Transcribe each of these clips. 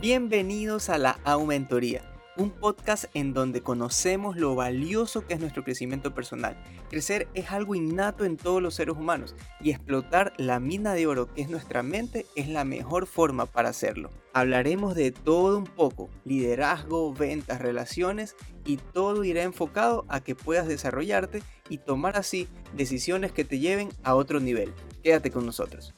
Bienvenidos a la Aumentoría, un podcast en donde conocemos lo valioso que es nuestro crecimiento personal. Crecer es algo innato en todos los seres humanos y explotar la mina de oro que es nuestra mente es la mejor forma para hacerlo. Hablaremos de todo un poco, liderazgo, ventas, relaciones y todo irá enfocado a que puedas desarrollarte y tomar así decisiones que te lleven a otro nivel. Quédate con nosotros.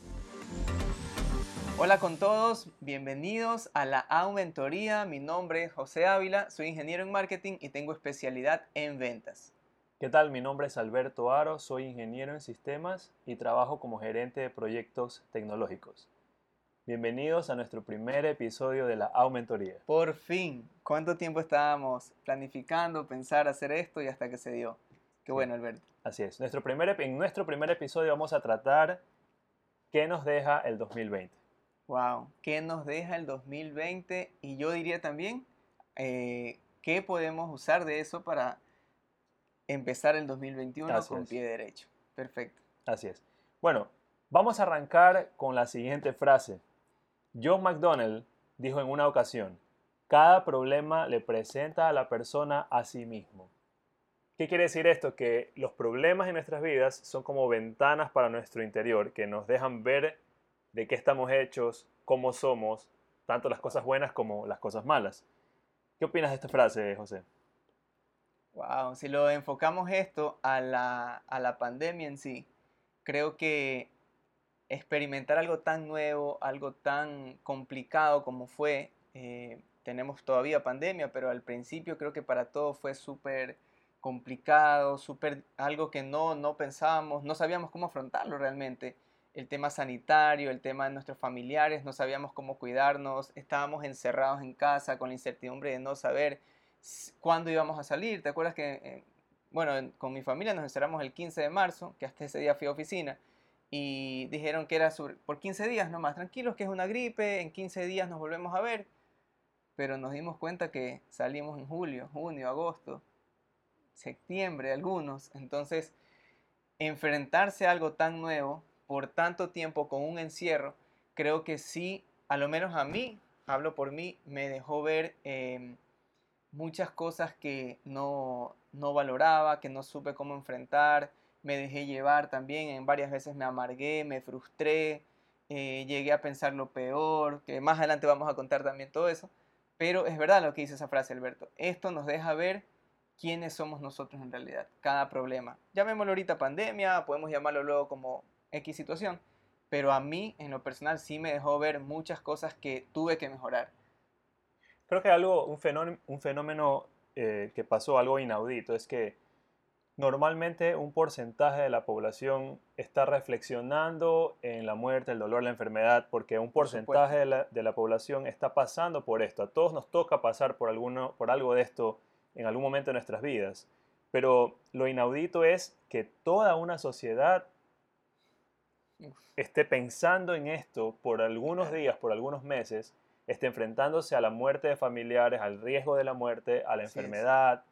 Hola con todos, bienvenidos a la Aumentoría. Mi nombre es José Ávila, soy ingeniero en marketing y tengo especialidad en ventas. ¿Qué tal? Mi nombre es Alberto Aro, soy ingeniero en sistemas y trabajo como gerente de proyectos tecnológicos. Bienvenidos a nuestro primer episodio de la Aumentoría. Por fin, ¿cuánto tiempo estábamos planificando, pensar hacer esto y hasta que se dio? Qué bueno, Alberto. Así es. Nuestro primer, en nuestro primer episodio vamos a tratar qué nos deja el 2020. Wow, ¿qué nos deja el 2020? Y yo diría también, eh, ¿qué podemos usar de eso para empezar el 2021 con pie derecho? Perfecto. Así es. Bueno, vamos a arrancar con la siguiente frase. John McDonnell dijo en una ocasión, cada problema le presenta a la persona a sí mismo. ¿Qué quiere decir esto? Que los problemas en nuestras vidas son como ventanas para nuestro interior, que nos dejan ver de qué estamos hechos, cómo somos, tanto las cosas buenas como las cosas malas. ¿Qué opinas de esta frase, José? Wow, si lo enfocamos esto a la, a la pandemia en sí, creo que experimentar algo tan nuevo, algo tan complicado como fue, eh, tenemos todavía pandemia, pero al principio creo que para todos fue súper complicado, súper algo que no, no pensábamos, no sabíamos cómo afrontarlo realmente el tema sanitario, el tema de nuestros familiares, no sabíamos cómo cuidarnos, estábamos encerrados en casa con la incertidumbre de no saber cuándo íbamos a salir. ¿Te acuerdas que, eh, bueno, con mi familia nos encerramos el 15 de marzo, que hasta ese día fui a oficina, y dijeron que era por 15 días nomás, tranquilos, que es una gripe, en 15 días nos volvemos a ver, pero nos dimos cuenta que salimos en julio, junio, agosto, septiembre algunos, entonces enfrentarse a algo tan nuevo por tanto tiempo con un encierro, creo que sí, a lo menos a mí, hablo por mí, me dejó ver em, muchas cosas que no, no valoraba, que no supe cómo enfrentar, me dejé llevar también, en varias veces me amargué, me frustré, eh, llegué a pensar lo peor, que más adelante vamos a contar también todo eso, pero es verdad lo que dice esa frase Alberto, esto nos deja ver quiénes somos nosotros en realidad, cada problema. Llamémoslo ahorita pandemia, podemos llamarlo luego como X situación, pero a mí en lo personal sí me dejó ver muchas cosas que tuve que mejorar. Creo que algo, un fenómeno, un fenómeno eh, que pasó, algo inaudito, es que normalmente un porcentaje de la población está reflexionando en la muerte, el dolor, la enfermedad, porque un porcentaje de la, de la, población está pasando por esto. A todos nos toca pasar por, alguno, por algo de esto en algún momento de nuestras vidas. Pero lo inaudito es que toda una sociedad esté pensando en esto por algunos días, por algunos meses, esté enfrentándose a la muerte de familiares, al riesgo de la muerte, a la enfermedad.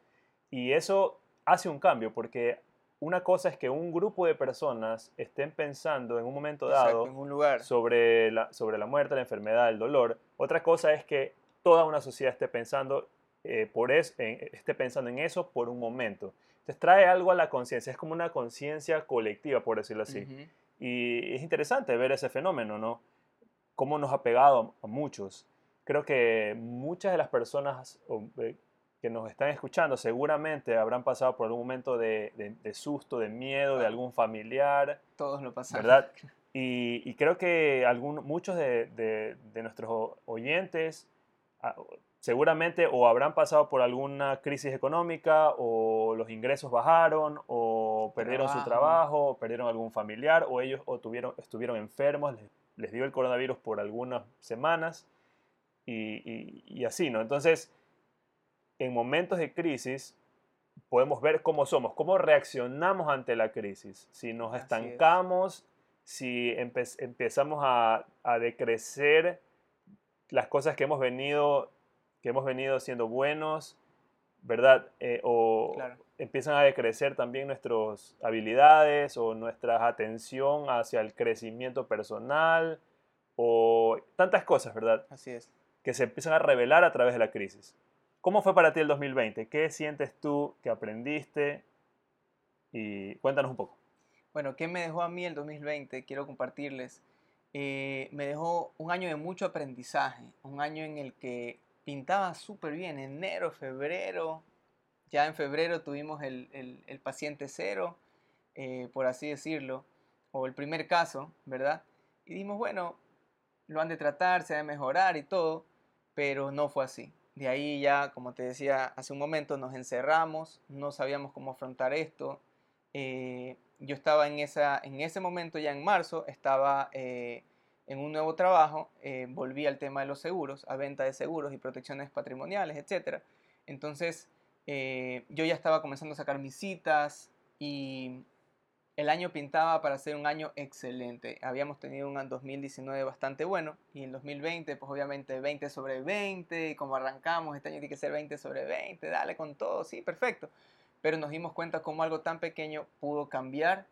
Y eso hace un cambio, porque una cosa es que un grupo de personas estén pensando en un momento dado en un lugar. Sobre, la, sobre la muerte, la enfermedad, el dolor. Otra cosa es que toda una sociedad esté pensando, eh, por eso, esté pensando en eso por un momento. Entonces trae algo a la conciencia, es como una conciencia colectiva, por decirlo así. Y es interesante ver ese fenómeno, ¿no? Cómo nos ha pegado a muchos. Creo que muchas de las personas eh, que nos están escuchando seguramente habrán pasado por algún momento de, susto, de miedo, de algún familiar. Todos lo pasaron. ¿Verdad? Y, creo que muchos de, nuestros oyentes seguramente o habrán pasado por alguna crisis económica o los ingresos bajaron o perdieron su trabajo, o perdieron algún familiar o ellos o tuvieron, estuvieron enfermos, les, dio el coronavirus por algunas semanas y, así, ¿no? Entonces, en momentos de crisis podemos ver cómo somos, cómo reaccionamos ante la crisis. Si nos estancamos, si empezamos a, a decrecer las cosas que hemos venido que hemos venido siendo buenos, ¿verdad? Eh, o empiezan a decrecer también nuestras habilidades o nuestra atención hacia el crecimiento personal o tantas cosas, ¿verdad? Así es. que se empiezan a revelar a través de la crisis. ¿Cómo fue para ti el 2020? ¿Qué sientes tú que aprendiste? Y cuéntanos un poco. Bueno, ¿qué me dejó a mí el 2020? Quiero compartirles. Eh, me dejó un año de mucho aprendizaje, un año en el que pintaba súper bien, enero, febrero, ya en febrero tuvimos el, paciente cero, eh, por así decirlo, o el primer caso, ¿verdad? Y dijimos, bueno, lo han de tratar, se ha de mejorar y todo, pero no fue así. De ahí ya, como te decía hace un momento, nos encerramos, no sabíamos cómo afrontar esto. Eh, yo estaba en, esa, en ese momento, ya en marzo, estaba eh, en un nuevo trabajo, eh, volví al tema de los seguros, a venta de seguros y protecciones patrimoniales, etc. Entonces, yo ya estaba comenzando a sacar mis citas y el año pintaba para ser un año excelente. Habíamos tenido un 2019 bastante bueno y en 2020 pues obviamente 20 sobre 20, como arrancamos, este año tiene que ser 20 sobre 20, dale con todo, sí, perfecto. Pero nos dimos cuenta cómo algo tan pequeño pudo cambiar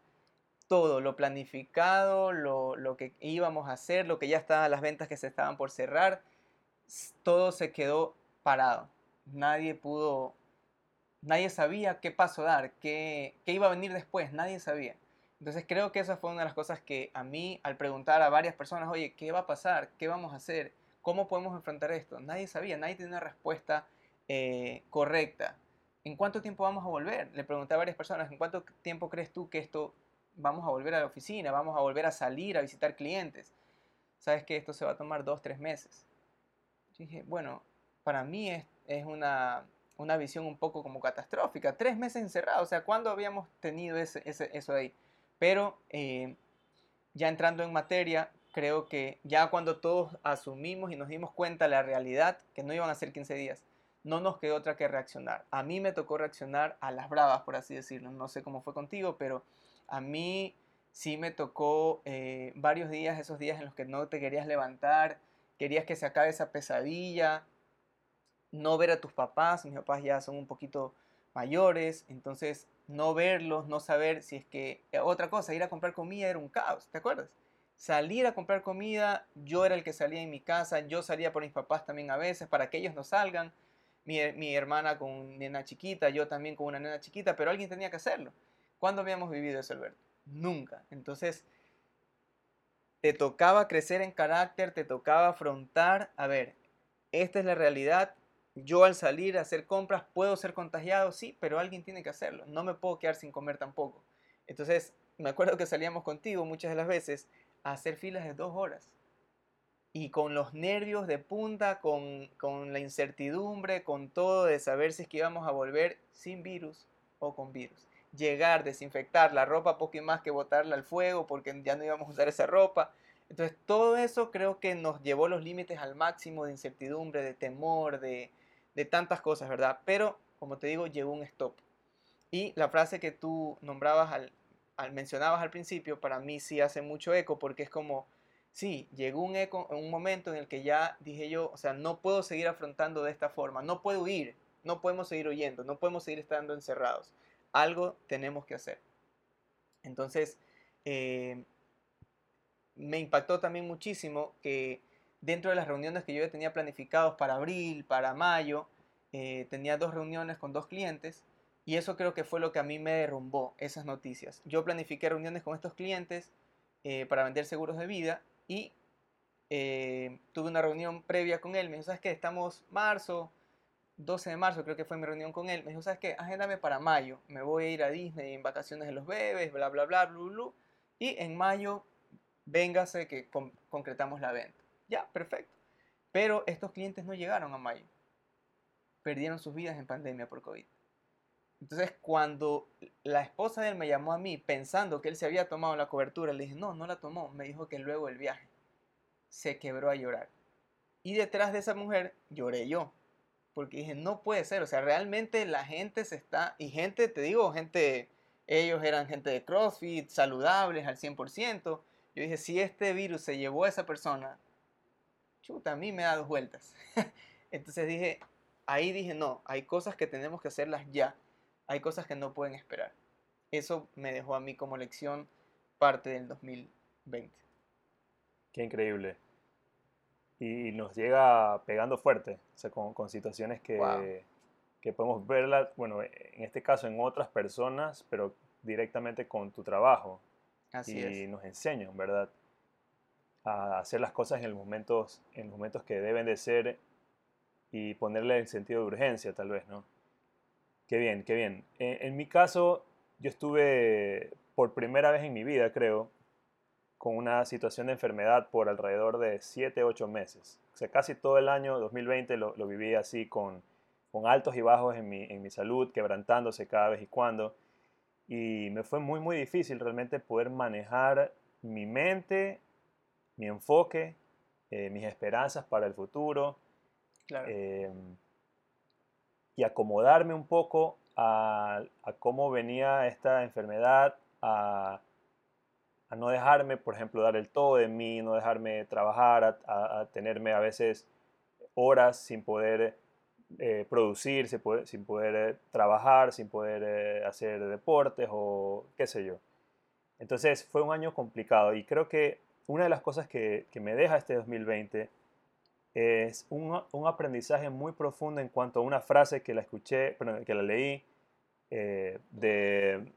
todo, lo planificado, lo, lo que íbamos a hacer, lo que ya estaban, las ventas que se estaban por cerrar, todo se quedó parado. Nadie pudo nadie sabía qué paso dar, qué, qué, iba a venir después, nadie sabía. Entonces creo que esa fue una de las cosas que a mí, al preguntar a varias personas, oye, ¿qué va a pasar? ¿Qué vamos a hacer? ¿Cómo podemos enfrentar esto? Nadie sabía, nadie tenía una respuesta eh, correcta. ¿En cuánto tiempo vamos a volver? Le pregunté a varias personas, ¿en cuánto tiempo crees tú que esto vamos a volver a la oficina? ¿Vamos a volver a salir a visitar clientes? Sabes que esto se va a tomar dos, tres meses. Dije, bueno, para mí es, una, una visión un poco como catastrófica. Tres meses encerrados, o sea, ¿cuándo habíamos tenido ese, eso ahí? Pero eh, ya entrando en materia, creo que ya cuando todos asumimos y nos dimos cuenta de la realidad, que no iban a ser 15 días, no nos quedó otra que reaccionar. A mí me tocó reaccionar a las bravas, por así decirlo. No sé cómo fue contigo, pero a mí sí me tocó eh, varios días, esos días en los que no te querías levantar, querías que se acabe esa pesadilla, no ver a tus papás, mis papás ya son un poquito mayores, entonces no verlos, no saber si es que... Eh, otra cosa, ir a comprar comida era un caos, ¿te acuerdas? Salir a comprar comida, yo era el que salía en mi casa, yo salía por mis papás también a veces para que ellos no salgan, mi, mi hermana con nena chiquita, yo también con una nena chiquita, pero alguien tenía que hacerlo. ¿Cuándo habíamos vivido eso, Alberto? Nunca. Entonces, te tocaba crecer en carácter, te tocaba afrontar, a ver, esta es la realidad, yo al salir a hacer compras puedo ser contagiado, sí, pero alguien tiene que hacerlo. No me puedo quedar sin comer tampoco. Entonces, me acuerdo que salíamos contigo muchas de las veces a hacer filas de dos horas. Y con los nervios de punta, con, con la incertidumbre, con todo de saber si es que íbamos a volver sin virus o con virus. Llegar, desinfectar la ropa, poco y más que botarla al fuego porque ya no íbamos a usar esa ropa. Entonces, todo eso creo que nos llevó los límites al máximo de incertidumbre, de temor, de, de tantas cosas, ¿verdad? Pero, como te digo, llegó un stop. Y la frase que tú nombrabas al, al mencionabas al principio, para mí sí hace mucho eco porque es como, sí, llegó un eco, un momento en el que ya dije yo, o sea, no puedo seguir afrontando de esta forma, no puedo ir, no podemos seguir oyendo, no podemos seguir estando encerrados. Algo tenemos que hacer. Entonces, eh, me impactó también muchísimo que dentro de las reuniones que yo tenía planificados para abril, para mayo, eh, tenía dos reuniones con dos clientes y eso creo que fue lo que a mí me derrumbó esas noticias. Yo planifiqué reuniones con estos clientes eh, para vender seguros de vida y eh, tuve una reunión previa con él. Me dijo, ¿sabes qué? Estamos marzo, 12 de marzo creo que fue mi reunión con él. Me dijo, ¿sabes qué? Agéndame para mayo. Me voy a ir a Disney en vacaciones de los bebés, bla, bla, bla, bla, bla. Y en mayo, véngase que concretamos la venta. Ya, perfecto. Pero estos clientes no llegaron a mayo. Perdieron sus vidas en pandemia por COVID. Entonces, cuando la esposa de él me llamó a mí pensando que él se había tomado la cobertura, le dije, no, no la tomó. Me dijo que luego del viaje se quebró a llorar. Y detrás de esa mujer lloré yo. Porque dije, no puede ser. O sea, realmente la gente se está... Y gente, te digo, gente... Ellos eran gente de CrossFit, saludables al 100%. Yo dije, si este virus se llevó a esa persona, chuta, a mí me da dos vueltas. Entonces dije, ahí dije, no, hay cosas que tenemos que hacerlas ya, hay cosas que no pueden esperar. Eso me dejó a mí como lección parte del 2020. Qué increíble. y nos llega pegando fuerte, o sea, con, con situaciones que, que podemos verla, bueno, en este caso en otras personas, pero directamente con tu trabajo. Así y nos enseñan, ¿verdad? A hacer las cosas en los momentos, en los momentos que deben de ser y ponerle el sentido de urgencia, tal vez, ¿no? Qué bien, qué bien. En, en mi caso, yo estuve por primera vez en mi vida, creo, con una situación de enfermedad por alrededor de 7, 8 meses. O sea, casi todo el año 2020 lo, lo viví así con, con, altos y bajos en mi, en mi salud, quebrantándose cada vez y cuando. Y me fue muy, muy difícil realmente poder manejar mi mente, mi enfoque, eh, mis esperanzas para el futuro. Claro. Eh, y acomodarme un poco a, cómo venía esta enfermedad, a no dejarme, por ejemplo, dar el todo de mí, no dejarme trabajar, a, tenerme a veces horas sin poder eh, producir, sin poder, sin poder eh, trabajar, sin poder eh, hacer deportes o qué sé yo. Entonces fue un año complicado y creo que una de las cosas que, que me deja este 2020 es un, un, aprendizaje muy profundo en cuanto a una frase que la escuché, perdón, que la leí de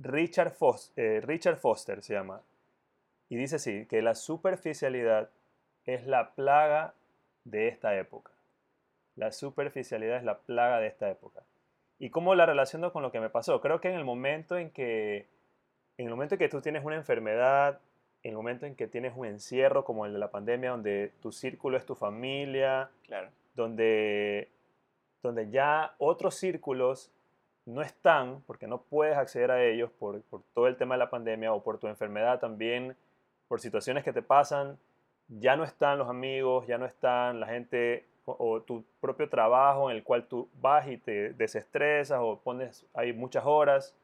Richard Foster, eh, Richard Foster se llama, y dice así, que la superficialidad es la plaga de esta época. La superficialidad es la plaga de esta época. ¿Y cómo la relaciono con lo que me pasó? Creo que en el momento en que, en el momento en que tú tienes una enfermedad, en el momento en que tienes un encierro como el de la pandemia, donde tu círculo es tu familia, claro. donde, donde ya otros círculos no están, porque no puedes acceder a ellos por, por, todo el tema de la pandemia o por tu enfermedad también, por situaciones que te pasan, ya no están los amigos, ya no están la gente o, o tu propio trabajo en el cual tú vas y te desestresas o pones ahí muchas horas,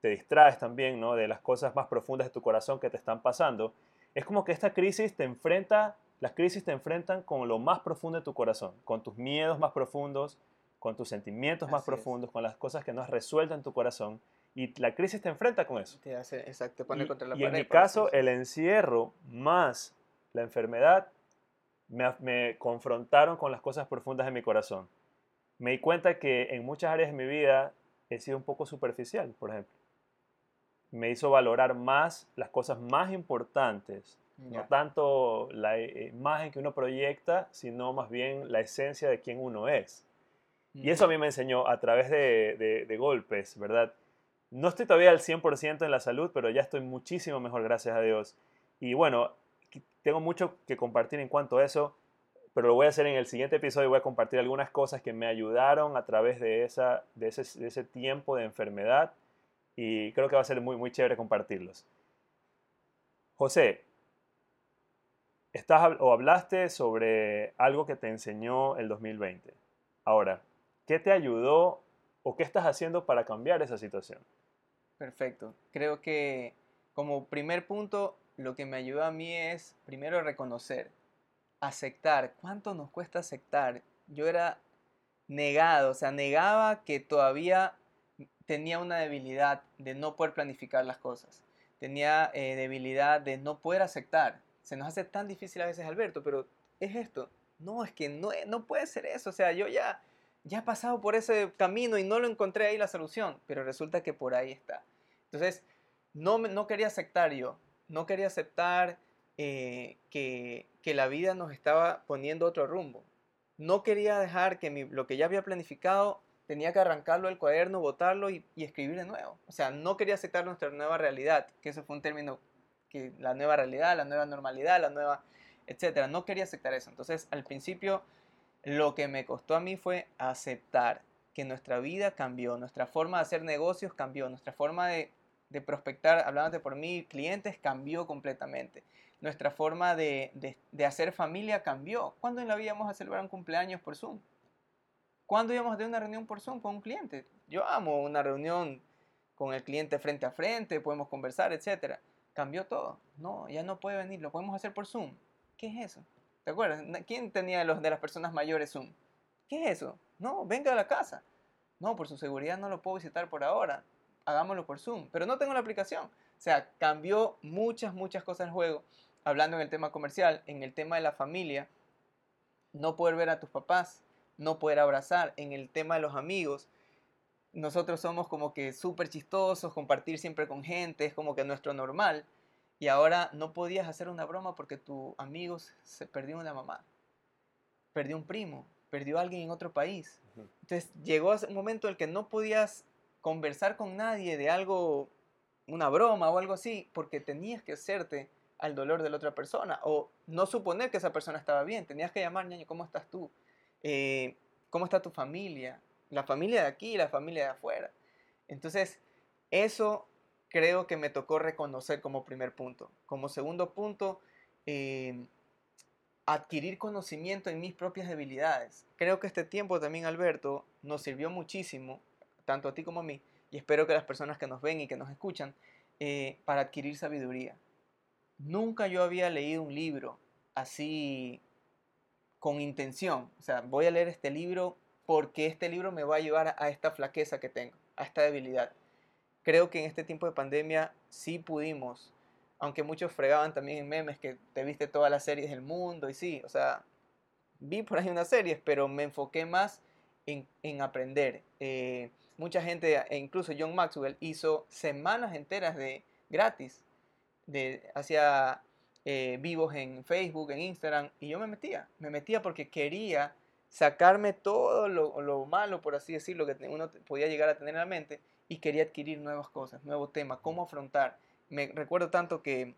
te distraes también ¿no? de las cosas más profundas de tu corazón que te están pasando. Es como que esta crisis te enfrenta, las crisis te enfrentan con lo más profundo de tu corazón, con tus miedos más profundos, con tus sentimientos más profundos, es. con las cosas que no has resuelto en tu corazón. Y la crisis te enfrenta con eso. Te hace, exacto, te pone Y, contra la y en pared. mi por así caso, el encierro más la enfermedad me, me confrontaron con las cosas profundas de mi corazón. Me di cuenta que en muchas áreas de mi vida he sido un poco superficial, por ejemplo. Me hizo valorar más las cosas más importantes, no tanto la i- imagen que uno proyecta, sino más bien la esencia de quién uno es. Y eso a mí me enseñó a través de, de- de golpes, ¿verdad? No estoy todavía al 100% en la salud, pero ya estoy muchísimo mejor, gracias a Dios. Y bueno, tengo mucho que compartir en cuanto a eso, pero lo voy a hacer en el siguiente episodio. Voy a compartir algunas cosas que me ayudaron a través de, esa, de, ese, de ese tiempo de enfermedad y creo que va a ser muy, muy chévere compartirlos. José, estás, o hablaste sobre algo que te enseñó el 2020. Ahora, ¿qué te ayudó o qué estás haciendo para cambiar esa situación? Perfecto. Creo que como primer punto, lo que me ayudó a mí es primero reconocer, aceptar. ¿Cuánto nos cuesta aceptar? Yo era negado, o sea, negaba que todavía tenía una debilidad de no poder planificar las cosas. Tenía eh, debilidad de no poder aceptar. Se nos hace tan difícil a veces, Alberto, pero es esto. No, es que no, no puede ser eso. O sea, yo ya, ya he pasado por ese camino y no lo encontré ahí la solución, pero resulta que por ahí está. Entonces, no, no quería aceptar yo, no quería aceptar eh, que, que la vida nos estaba poniendo otro rumbo. No quería dejar que mi- lo que ya había planificado tenía que arrancarlo del cuaderno, botarlo y, y escribir de nuevo. O sea, no quería aceptar nuestra nueva realidad, que eso fue un término que la nueva realidad, la nueva normalidad, la nueva, etcétera. No quería aceptar eso. Entonces, al principio, lo que me costó a mí fue aceptar que nuestra vida cambió, nuestra forma de hacer negocios cambió, nuestra forma de, de prospectar, hablándote por mí, clientes cambió completamente. Nuestra forma de, de, de hacer familia cambió. ¿Cuándo en la vida íbamos a celebrar un cumpleaños por Zoom? ¿Cuándo íbamos a tener una reunión por Zoom con un cliente? Yo amo una reunión con el cliente frente a frente, podemos conversar, etcétera. Cambió todo. No, ya no puede venir, lo podemos hacer por Zoom. ¿Qué es eso? ¿Te acuerdas? ¿Quién tenía los, de las personas mayores Zoom? ¿Qué es eso? No, venga a la casa. No, por su seguridad no lo puedo visitar por ahora. Hagámoslo por Zoom. Pero no tengo la aplicación. O sea, cambió muchas, muchas cosas el juego. hablando en el tema comercial, en el tema de la familia, no poder ver a tus papás, no poder abrazar, en el tema de los amigos, nosotros somos como que súper chistosos, compartir siempre con gente, es como que nuestro normal. Y ahora no podías hacer una broma porque tu amigo se perdió una mamá, perdió un primo, perdió a alguien en otro país. Entonces llegó un momento en el que no podías conversar con nadie de algo, una broma o algo así, porque tenías que hacerte al dolor de la otra persona o no suponer que esa persona estaba bien. Tenías que llamar, ñaño, ¿cómo estás tú? Eh, ¿Cómo está tu familia? La familia de aquí la familia de afuera. Entonces, eso creo que me tocó reconocer como primer punto. Como segundo punto, eh, adquirir conocimiento en mis propias debilidades. Creo que este tiempo también, Alberto, nos sirvió muchísimo, tanto a ti como a mí, y espero que las personas que nos ven y que nos escuchan, eh, para adquirir sabiduría. Nunca yo había leído un libro así con intención. O sea, voy a leer este libro porque este libro me va a llevar a esta flaqueza que tengo, a esta debilidad. Creo que en este tiempo de pandemia sí pudimos, aunque muchos fregaban también en memes que te viste todas las series del mundo y sí, o sea, vi por ahí unas series, pero me enfoqué más en, aprender. Eh, mucha gente, e incluso John Maxwell, hizo semanas enteras de gratis de, hacía eh, vivos en Facebook, en Instagram, y yo me metía, me metía porque quería sacarme todo lo, malo, por así decirlo, que uno podía llegar a tener en la mente, y quería adquirir nuevas cosas, nuevos temas, cómo afrontar. Me recuerdo tanto que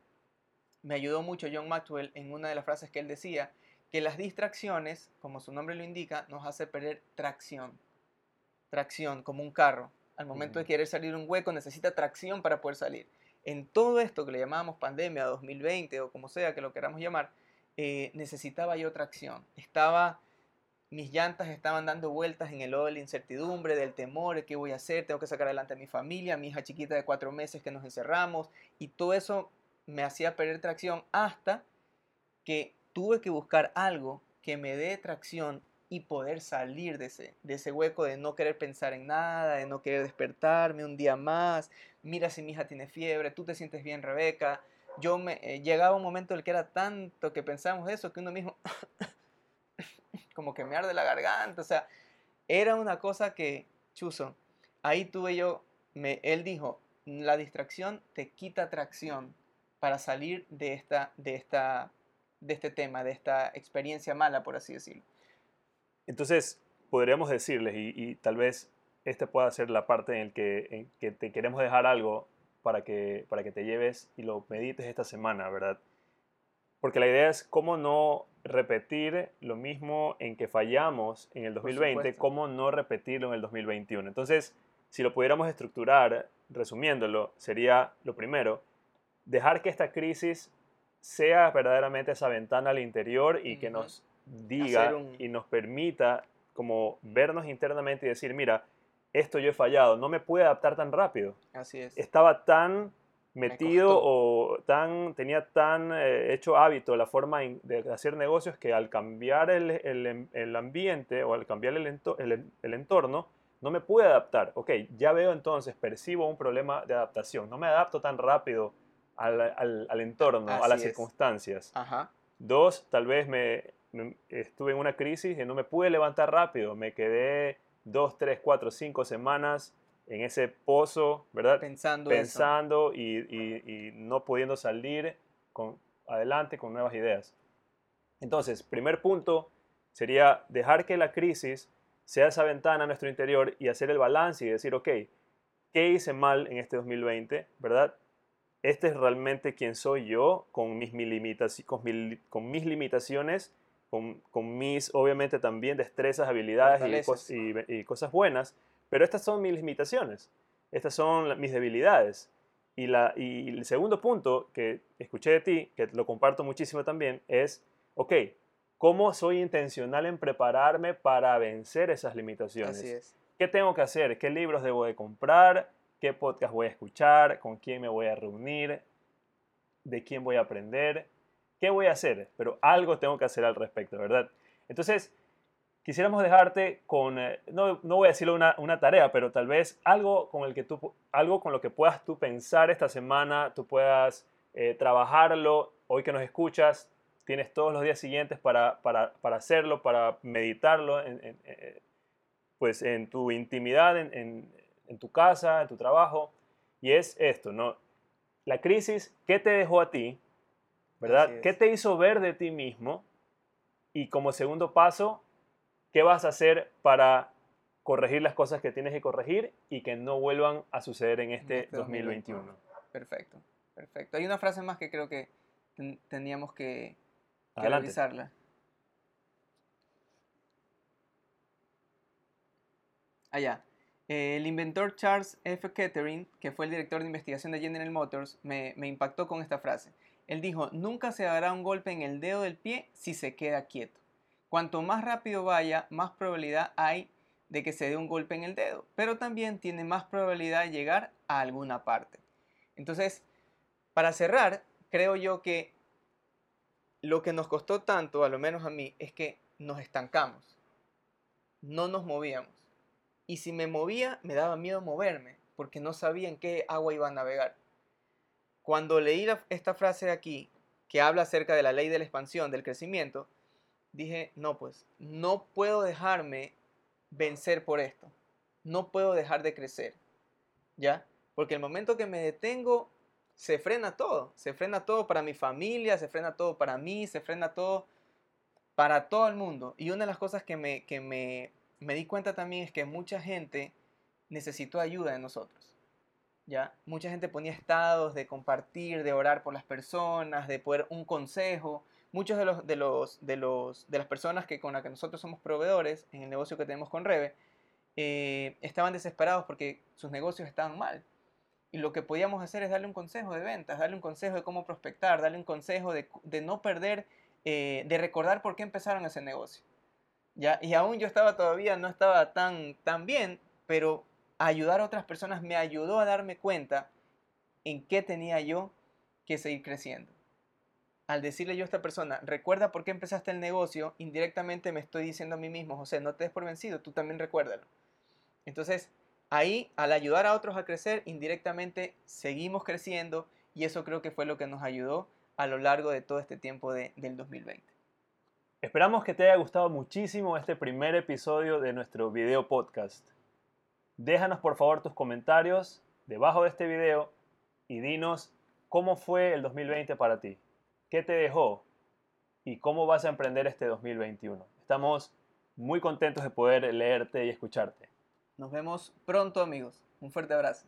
me ayudó mucho John Maxwell en una de las frases que él decía, que las distracciones, como su nombre lo indica, nos hace perder tracción. Tracción, como un carro. Al momento de querer salir un hueco necesita tracción para poder salir en todo esto que le llamamos pandemia 2020 o como sea que lo queramos llamar, eh, necesitaba yo otra acción. Estaba, mis llantas estaban dando vueltas en el lodo de la incertidumbre, del temor, qué voy a hacer, tengo que sacar adelante a mi familia, a mi hija chiquita de cuatro meses que nos encerramos, y todo eso me hacía perder tracción hasta que tuve que buscar algo que me dé tracción y poder salir de ese, de ese hueco de no querer pensar en nada, de no querer despertarme un día más. Mira si mi hija tiene fiebre, tú te sientes bien, Rebeca. Yo me eh, llegaba un momento en el que era tanto que pensamos eso que uno mismo como que me arde la garganta, o sea, era una cosa que chuzo. Ahí tuve yo él dijo, la distracción te quita tracción para salir de esta de esta de este tema, de esta experiencia mala, por así decirlo. Entonces, podríamos decirles, y, tal vez esta pueda ser la parte en la que, que te queremos dejar algo para que, para que te lleves y lo medites esta semana, ¿verdad? Porque la idea es cómo no repetir lo mismo en que fallamos en el 2020, cómo no repetirlo en el 2021. Entonces, si lo pudiéramos estructurar, resumiéndolo, sería lo primero, dejar que esta crisis sea verdaderamente esa ventana al interior y que nos diga y nos permita como vernos internamente y decir, mira, esto yo he fallado, no me pude adaptar tan rápido. Así es. Estaba tan metido o tan, tenía tan eh, hecho hábito la forma de hacer negocios que al cambiar el, el, el ambiente o al cambiar el, el, entorno, no me pude adaptar. Ok, ya veo entonces, percibo un problema de adaptación. No me adapto tan rápido al, al, al entorno, a las circunstancias. Ajá. Dos, tal vez me estuve en una crisis y no me pude levantar rápido. Me quedé dos, tres, cuatro, cinco semanas en ese pozo, ¿verdad? Pensando, Pensando y, no pudiendo salir con, adelante con nuevas ideas. Entonces, primer punto sería dejar que la crisis sea esa ventana a nuestro interior y hacer el balance y decir, ok, ¿qué hice mal en este 2020? ¿Verdad? Este es realmente quién soy yo con mis, con mis limitaciones con, mis, obviamente, también destrezas, habilidades y, cosas buenas, pero estas son mis limitaciones, estas son mis debilidades. Y, la, y el segundo punto que escuché de ti, que lo comparto muchísimo también, es, ok, ¿cómo soy intencional en prepararme para vencer esas limitaciones? Así es. ¿Qué tengo que hacer? ¿Qué libros debo de comprar? ¿Qué podcast voy a escuchar? ¿Con quién me voy a reunir? ¿De quién voy a aprender? ¿Qué voy a hacer? Pero algo tengo que hacer al respecto, ¿verdad? Entonces, quisiéramos dejarte con, eh, no, no, voy a decirlo una, una, tarea, pero tal vez algo con, el que tú, algo con lo que puedas tú pensar esta semana, tú puedas eh, trabajarlo. Hoy que nos escuchas, tienes todos los días siguientes para, para, para hacerlo, para meditarlo, eh, pues en tu intimidad, en, tu casa, en tu trabajo. Y es esto, ¿no? La crisis, ¿qué te dejó a ti? ¿Verdad? ¿Qué te hizo ver de ti mismo? Y como segundo paso, ¿qué vas a hacer para corregir las cosas que tienes que corregir y que no vuelvan a suceder en este, 2021? Este perfecto, perfecto. Hay una frase más que creo que teníamos que, que revisarla. Allá. el inventor Charles F. Kettering, que fue el director de investigación de General Motors, me, me impactó con esta frase. Él dijo, nunca se dará un golpe en el dedo del pie si se queda quieto. Cuanto más rápido vaya, más probabilidad hay de que se dé un golpe en el dedo, pero también tiene más probabilidad de llegar a alguna parte. Entonces, para cerrar, creo yo que lo que nos costó tanto, a lo menos a mí, es que nos estancamos. No nos movíamos. Y si me movía, me daba miedo moverme, porque no sabía en qué agua iba a navegar. Cuando leí esta frase aquí, que habla acerca de la ley de la expansión, del crecimiento, dije, no, pues, no puedo dejarme vencer por esto. No puedo dejar de crecer. ¿Ya? Porque el momento que me detengo, se frena todo. Se frena todo para mi familia, se frena todo para mí, se frena todo para todo el mundo. Y una de las cosas que me, que me, me di cuenta también es que mucha gente necesitó ayuda de nosotros. ¿Ya? Mucha gente ponía estados de compartir, de orar por las personas, de poder un consejo. Muchos de los de los de los de las personas que con las que nosotros somos proveedores en el negocio que tenemos con Reve eh, estaban desesperados porque sus negocios estaban mal y lo que podíamos hacer es darle un consejo de ventas, darle un consejo de cómo prospectar, darle un consejo de, no perder, eh, de recordar por qué empezaron ese negocio. ¿ya? Y aún yo estaba todavía, no estaba tan, tan bien, pero ayudar a otras personas me ayudó a darme cuenta en qué tenía yo que seguir creciendo. Al decirle yo a esta persona, recuerda por qué empezaste el negocio, indirectamente me estoy diciendo a mí mismo, José, no te des por vencido, tú también recuérdalo. Entonces, ahí al ayudar a otros a crecer, indirectamente seguimos creciendo y eso creo que fue lo que nos ayudó a lo largo de todo este tiempo del 2020. Esperamos que te haya gustado muchísimo este primer episodio de nuestro video podcast. Déjanos por favor tus comentarios debajo de este video y dinos cómo fue el 2020 para ti, qué te dejó y cómo vas a emprender este 2021. Estamos muy contentos de poder leerte y escucharte. Nos vemos pronto amigos. Un fuerte abrazo.